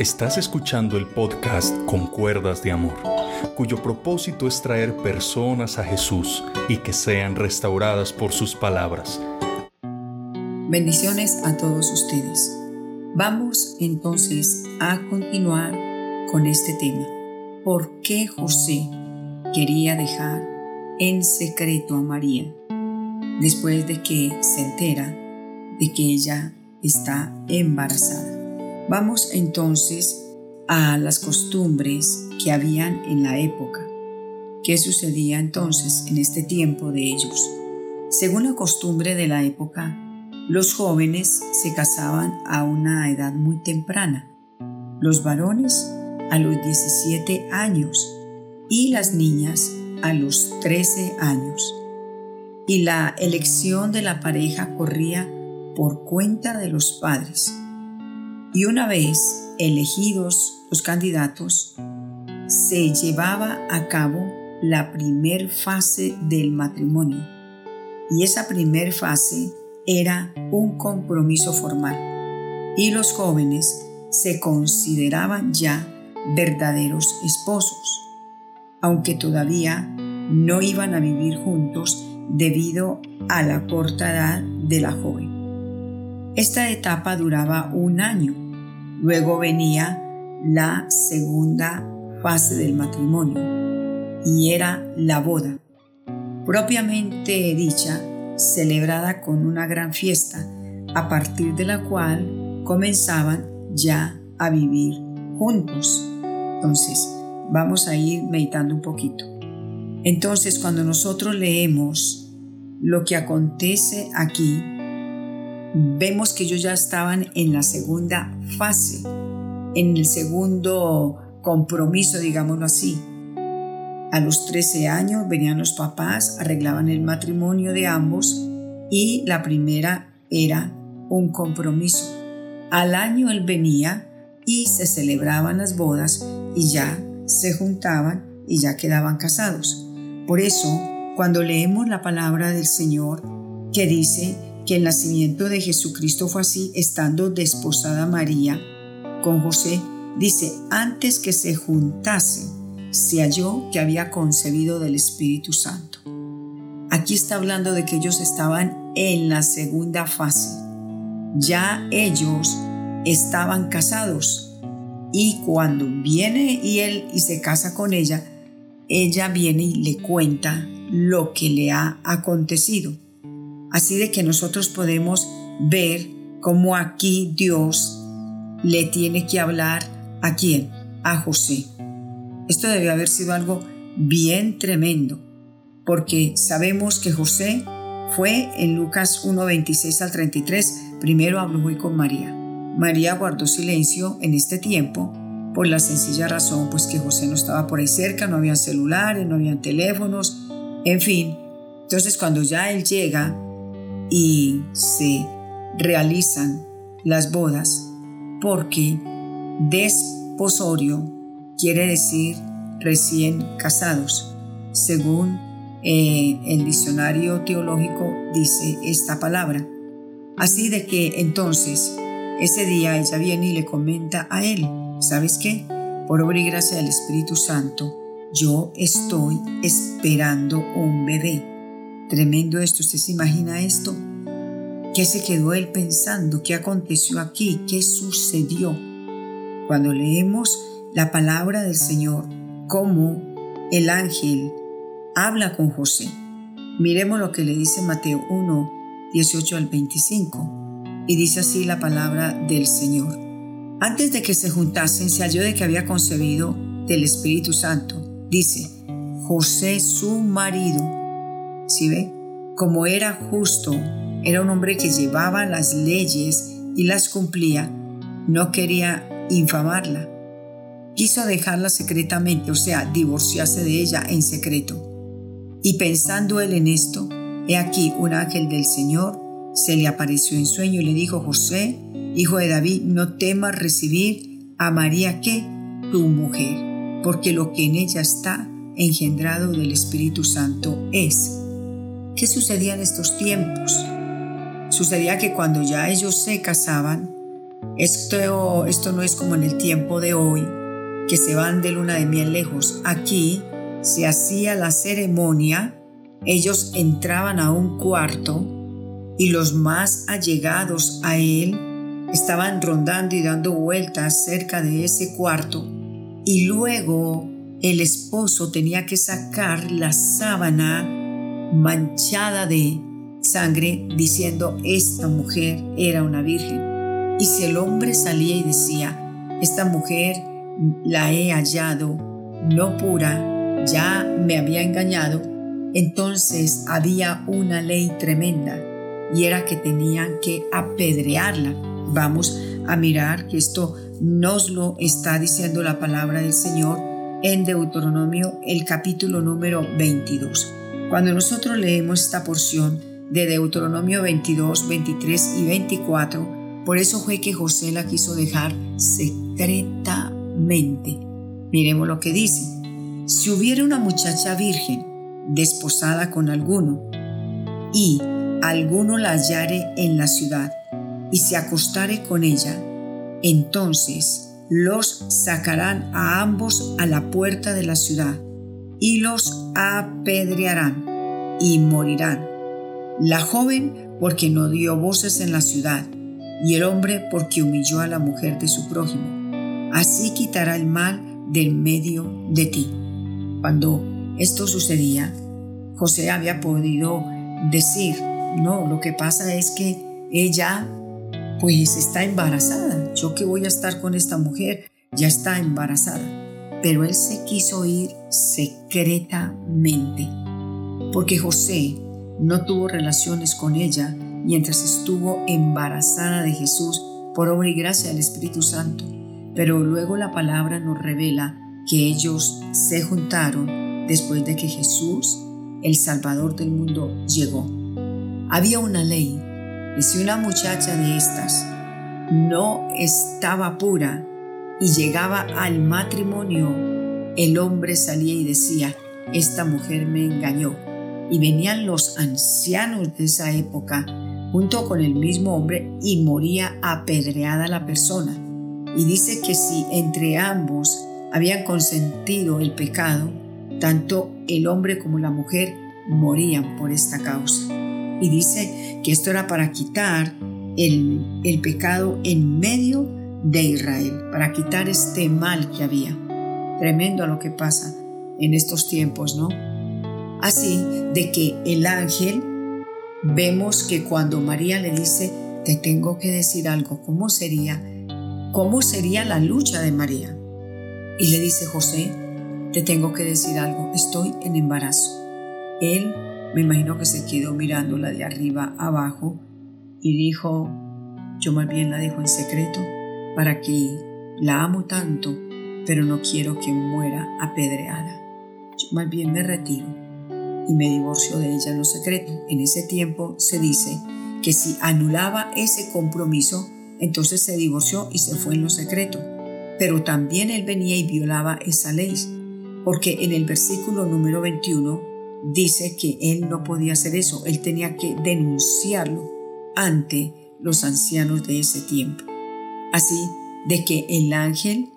Estás escuchando el podcast Con Cuerdas de Amor, cuyo propósito es traer personas a Jesús y que sean restauradas por sus palabras. Bendiciones a todos ustedes. Vamos entonces a continuar con este tema. ¿Por qué José quería dejar en secreto a María después de que se entera de que ella está embarazada? Vamos entonces a las costumbres que habían en la época. ¿Qué sucedía entonces en este tiempo de ellos? Según la costumbre de la época, los jóvenes se casaban a una edad muy temprana, los varones a los 17 años y las niñas a los 13 años. Y la elección de la pareja corría por cuenta de los padres y una vez elegidos los candidatos, se llevaba a cabo la primer fase del matrimonio. Y esa primer fase era un compromiso formal. Y los jóvenes se consideraban ya verdaderos esposos, aunque todavía no iban a vivir juntos debido a la corta edad de la joven. Esta etapa duraba un año. Luego venía la segunda fase del matrimonio y era la boda, propiamente dicha, celebrada con una gran fiesta, a partir de la cual comenzaban ya a vivir juntos. Entonces, vamos a ir meditando un poquito. Entonces, cuando nosotros leemos lo que acontece aquí, vemos que ellos ya estaban en la segunda fase, en el segundo compromiso, digámoslo así. A los 13 años venían los papás, arreglaban el matrimonio de ambos y la primera era un compromiso. Al año él venía y se celebraban las bodas y ya se juntaban y ya quedaban casados. Por eso, cuando leemos la palabra del Señor que dice que el nacimiento de Jesucristo fue así, estando desposada María con José, dice, antes que se juntase, se halló que había concebido del Espíritu Santo. Aquí está hablando de que ellos estaban en la segunda fase. Ya ellos estaban casados y cuando viene y él y se casa con ella, ella viene y le cuenta lo que le ha acontecido. Así de que nosotros podemos ver cómo aquí Dios le tiene que hablar a quién? A José. Esto debe haber sido algo bien tremendo, porque sabemos que José fue en Lucas 1, 26 al 33, primero habló con María. María guardó silencio en este tiempo por la sencilla razón pues que José no estaba por ahí cerca, no había celulares, no había teléfonos, en fin. Entonces cuando ya él llega y se realizan las bodas porque desposorio quiere decir recién casados. Según eh, el diccionario teológico dice esta palabra. Así de que entonces ese día ella viene y le comenta a él, ¿sabes qué? Por obra y gracia del Espíritu Santo, yo estoy esperando un bebé. Tremendo esto, ¿usted se imagina esto? ¿Qué se quedó él pensando? ¿Qué aconteció aquí? ¿Qué sucedió? Cuando leemos la palabra del Señor, cómo el ángel habla con José. Miremos lo que le dice Mateo 1, 18 al 25. Y dice así la palabra del Señor. Antes de que se juntasen, se halló de que había concebido del Espíritu Santo. Dice, José su marido. ¿Sí ve? Como era justo, era un hombre que llevaba las leyes y las cumplía, no quería infamarla. Quiso dejarla secretamente, o sea, divorciarse de ella en secreto. Y pensando él en esto, he aquí un ángel del Señor se le apareció en sueño y le dijo, José, hijo de David, no temas recibir a María que tu mujer, porque lo que en ella está engendrado del Espíritu Santo es. ¿Qué sucedía en estos tiempos? Sucedía que cuando ya ellos se casaban, Esto, esto no es como en el tiempo de hoy, que se van de luna de miel lejos. Aquí se hacía la ceremonia, ellos entraban a un cuarto y los más allegados a él estaban rondando y dando vueltas cerca de ese cuarto y luego el esposo tenía que sacar la sábana manchada de sangre diciendo esta mujer era una virgen. Y si el hombre salía y decía, esta mujer la he hallado no pura, ya me había engañado, entonces había una ley tremenda y era que tenían que apedrearla. Vamos a mirar que esto nos lo está diciendo la palabra del Señor en Deuteronomio el capítulo número 22. Cuando nosotros leemos esta porción de Deuteronomio 22, 23 y 24, por eso fue que José la quiso dejar secretamente. Miremos lo que dice. Si hubiera una muchacha virgen desposada con alguno y alguno la hallare en la ciudad y se acostare con ella, entonces los sacarán a ambos a la puerta de la ciudad y los apedrearán y morirán. La joven porque no dio voces en la ciudad y el hombre porque humilló a la mujer de su prójimo. Así quitará el mal del medio de ti. Cuando esto sucedía, José había podido decir, no, lo que pasa es que ella pues está embarazada. Yo que voy a estar con esta mujer, ya está embarazada. Pero él se quiso ir secretamente, porque José no tuvo relaciones con ella mientras estuvo embarazada de Jesús por obra y gracia del Espíritu Santo. Pero luego la palabra nos revela que ellos se juntaron después de que Jesús, el Salvador del mundo, llegó. Había una ley y si una muchacha de estas no estaba pura y llegaba al matrimonio, el hombre salía y decía, esta mujer me engañó. Y venían los ancianos de esa época junto con el mismo hombre y moría apedreada la persona. Y dice que si entre ambos habían consentido el pecado, tanto el hombre como la mujer morían por esta causa y dice que esto era para quitar el, el pecado en medio de Israel, para quitar este mal que había. Tremendo lo que pasa en estos tiempos, ¿no? Así de que el ángel, vemos que cuando María le dice, te tengo que decir algo, ¿cómo sería? ¿Cómo sería la lucha de María? Y le dice José, te tengo que decir algo, estoy en embarazo. Él me imagino que se quedó mirándola de arriba abajo y dijo, yo más bien la dejo en secreto para que la amo tanto, pero no quiero que muera apedreada. Yo más bien me retiro y me divorcio de ella en lo secreto. En ese tiempo se dice que si anulaba ese compromiso, entonces se divorció y se fue en lo secreto. Pero también él venía y violaba esa ley, porque en el versículo número 21 dice que él no podía hacer eso, él tenía que denunciarlo ante los ancianos de ese tiempo. Así de que el ángel,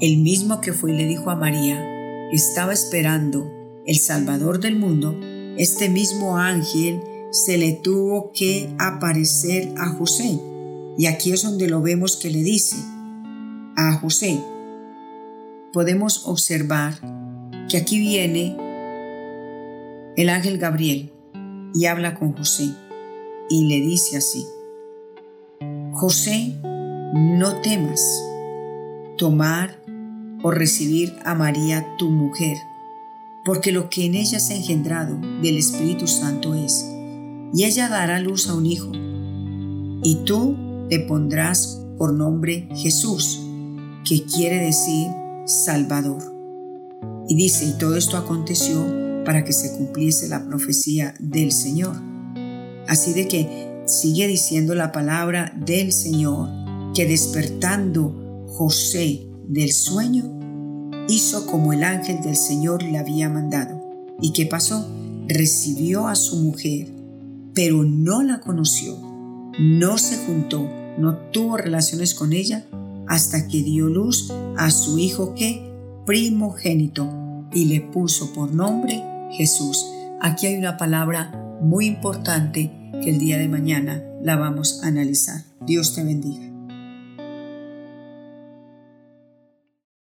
el mismo que fue y le dijo a María, estaba esperando el Salvador del mundo, este mismo ángel se le tuvo que aparecer a José. Y aquí es donde lo vemos que le dice a José. Podemos observar que aquí viene el ángel Gabriel y habla con José y le dice así, José, no temas tomar o recibir a María tu mujer, porque lo que en ella ha engendrado del Espíritu Santo es, y ella dará luz a un hijo, y tú le pondrás por nombre Jesús, que quiere decir Salvador. Y dice, y todo esto aconteció para que se cumpliese la profecía del Señor. Así de que sigue diciendo la palabra del Señor, que despertando José del sueño, hizo como el ángel del Señor le había mandado. ¿Y qué pasó? Recibió a su mujer, pero no la conoció, no se juntó no tuvo relaciones con ella hasta que dio luz a su hijo que primogénito y le puso por nombre Jesús. Aquí hay una palabra muy importante que el día de mañana la vamos a analizar. Dios te bendiga.